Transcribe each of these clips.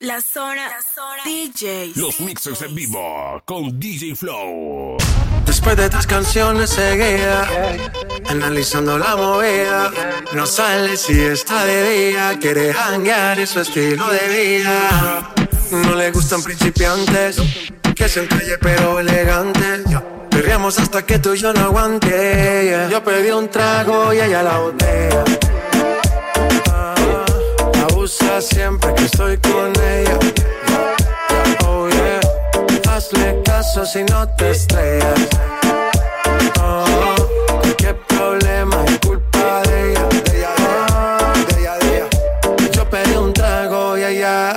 La zona, la zona DJs. Los mixes en vivo con DJ Flow. Después de tres canciones seguía analizando la movida. No sale si está de día, quiere hanguear, es su estilo de vida. No le gustan principiantes, que se entalle pero elegante. Perriamos hasta que tú y yo no aguante. Yo pedí un trago y ella la botella siempre que estoy con ella. Oh yeah, hazle caso si no te estrellas. Oh, qué problema es culpa de ella. De ella, de ella, de ella, Yo pedí un trago y ella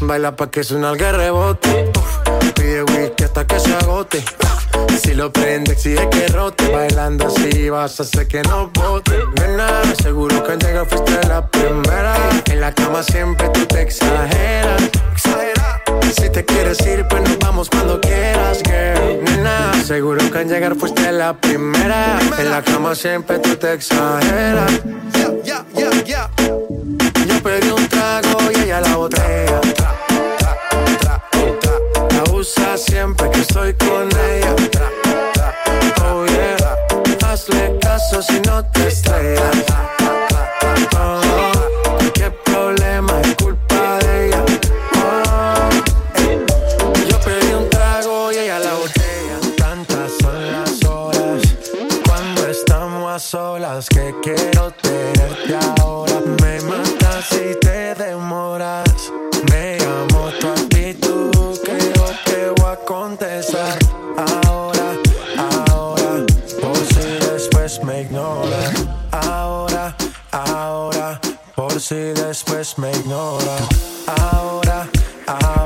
baila pa' que suena el rebote. Pide whisky hasta que se agote. Si lo prende, exige que rote. Bailando así vas a hacer que no bote. Nena, seguro que al llegar fuiste la primera. En la cama siempre tú te exageras. Exagera. Si te quieres ir, pues nos vamos cuando quieras, girl. Nena, seguro que al llegar fuiste la primera. En la cama siempre tú te exageras. Yeah, yeah, yeah, Yo pedí un trago y ella la botella. Si después me ignora. Ahora, ahora, ahora,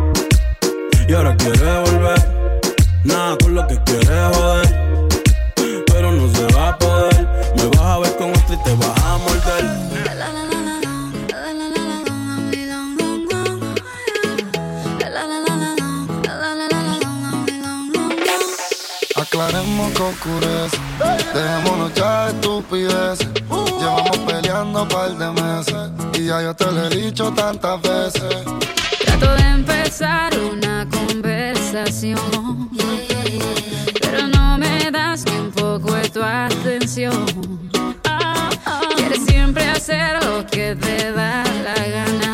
Y ahora quieres volver. Nada con lo que quieres joder no se va a poder. Me vas a ver con otro y te vas a morder. Aclaremos que ocurrece, dejémonos ya de estupideces. Llevamos peleando un par de meses y ya yo te lo he dicho tantas veces. Trato de empezar una conversación, pero no me das ni poco de tu atención. Quieres siempre hacer lo que te da la gana.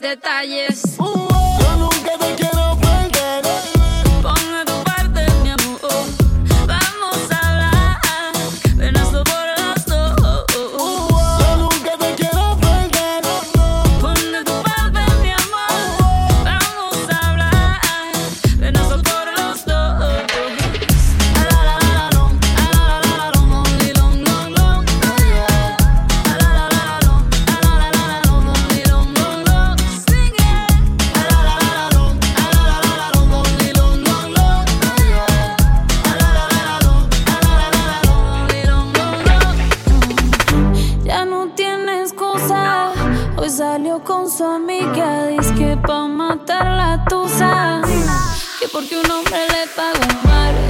detalles. su amiga dice que pa' matar la tusa Que porque un hombre le pagó un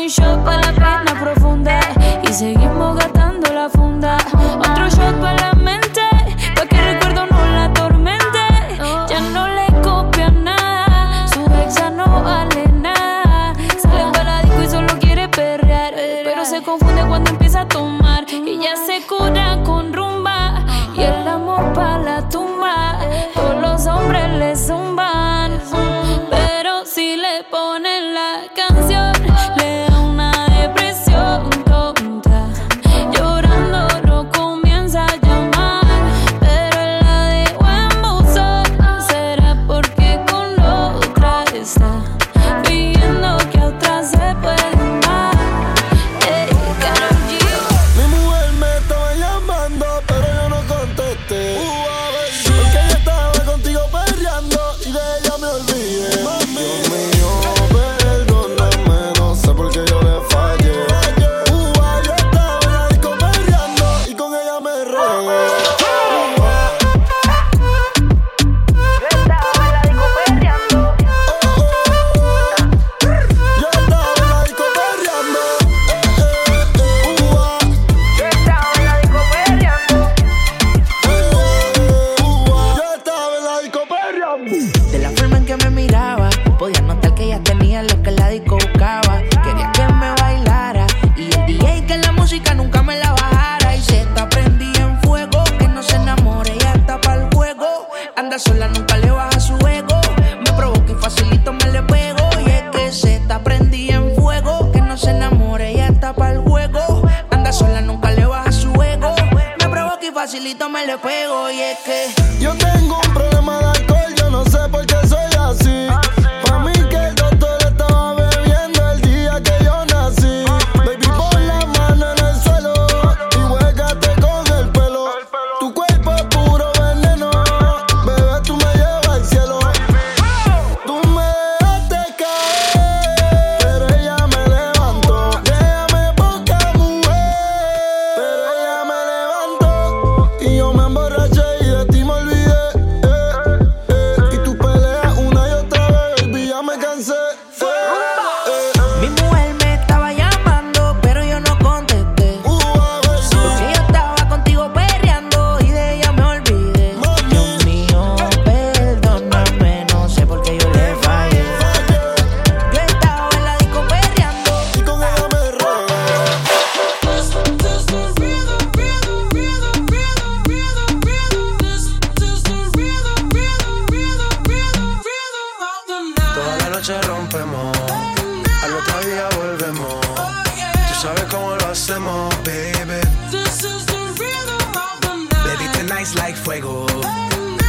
un shot para la pena profunda y seguimos gastando la funda. Otro shot para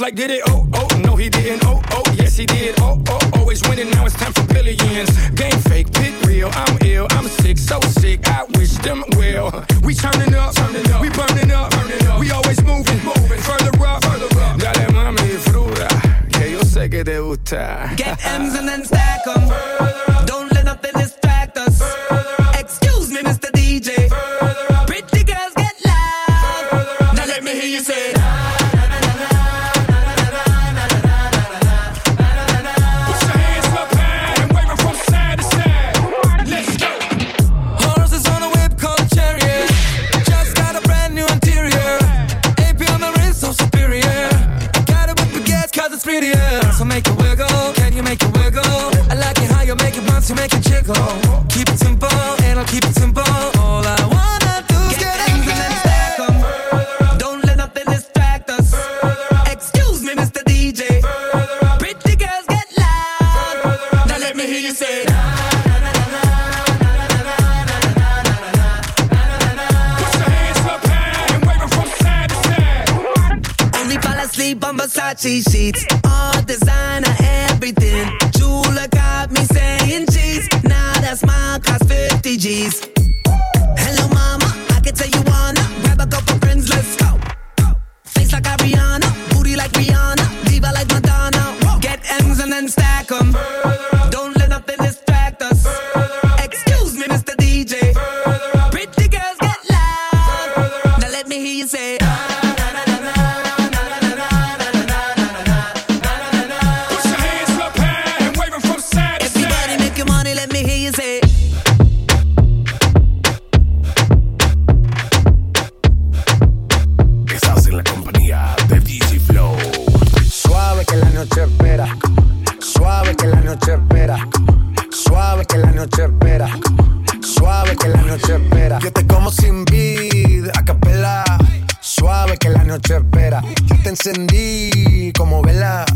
Like did it. Oh, oh, no, he didn't. Oh, oh, yes, he did. Oh, oh, always winning. Now it's time for billions. Game fake, pit real. I'm ill. I'm sick, so sick. I wish them well. We turning up, turning up. We burning up, burning up. We always moving, moving. Further up, further up. Dale, mami, disfruta. Que yo sé que te gusta. Get M's and then stack 'em. to make it jiggle. Que la noche espera. Suave que la noche espera. Suave que la noche espera. Yo te como sin vid, a capela. Suave que la noche espera. Yo te encendí como vela.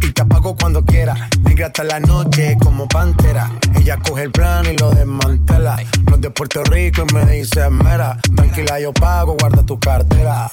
Y te apago cuando quiera. Negra hasta la noche como pantera. Ella coge el plan y lo desmantela. No es de Puerto Rico y me dice mera. Tranquila, yo pago, guarda tu cartera.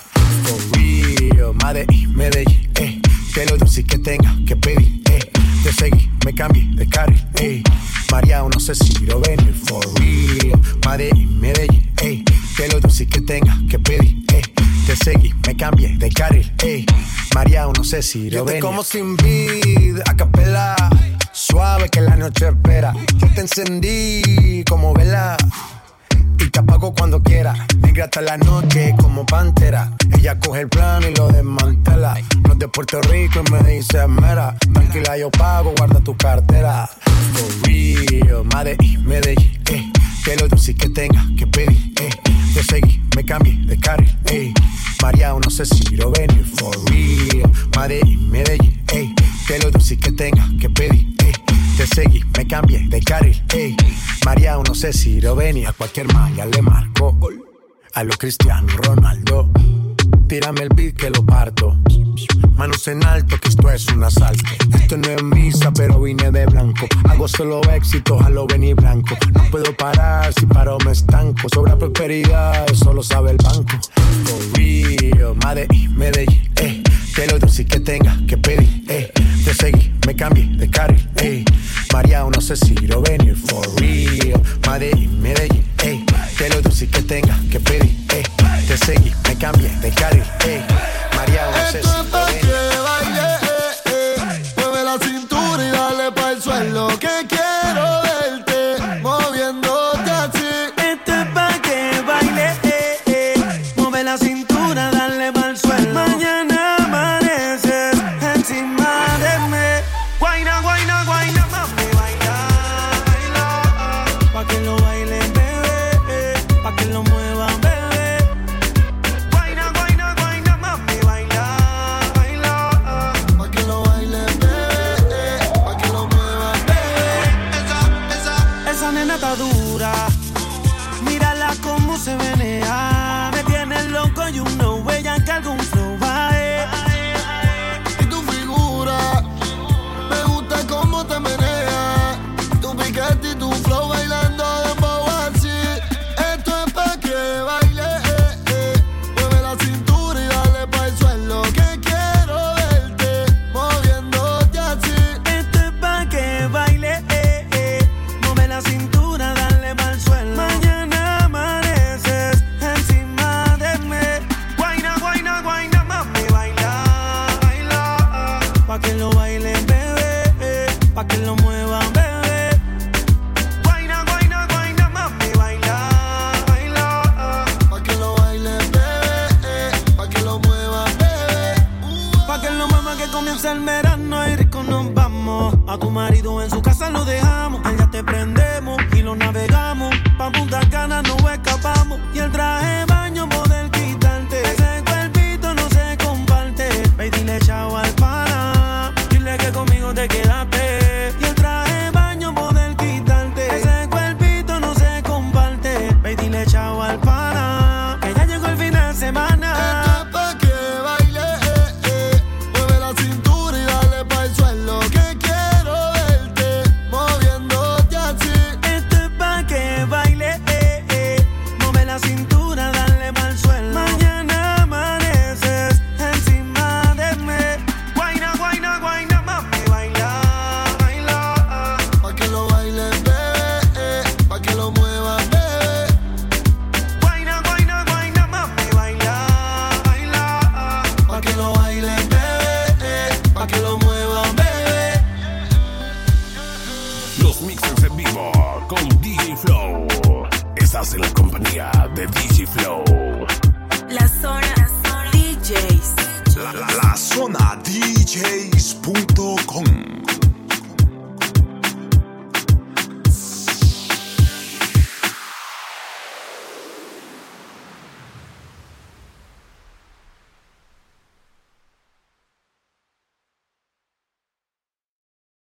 Que pedir, eh. Te seguí, me cambié de carril, eh. María, no sé si lo venir. como sin vid, a capela. Suave que la noche espera. Yo te encendí como vela y te apago cuando quiera. Negra hasta la noche como pantera. Ella coge el plan y lo desmantela. No es de Puerto Rico y me dice mera. Tranquila, yo pago, guarda tu cartera. For real, Madrid, Medellín, eh que lo dulce que tenga que pedir, eh. Te seguí, me cambié de carril, eh. María, no sé si lo venir, for real. Madrid, Medellín, eh. Que lo dulce que tenga que pedir, eh. Te seguí, me cambié de carril, eh. María, no sé si lo venir, a cualquier malla le marco. A lo Cristiano Ronaldo Tírame el beat que lo parto. Manos en alto, que esto es un asalto. Esto no es misa, pero vine de blanco. Hago solo éxito, a lo venir blanco. No puedo parar, si paro me estanco. Sobra prosperidad, eso lo sabe el banco. For real, Medellín, Medellín, eh. Que lo dulce que tenga que pedir, eh. Te seguí, me cambié de carril, eh. María, no sé si lo venir. For real, Medellín, Medellín, eh. Que lo dulce que tenga que pedir, eh te seguí, me cambié de carril, ey. María José, atadura. Mírala cómo se venea. Me tiene el loco y una huella que algún flow hay.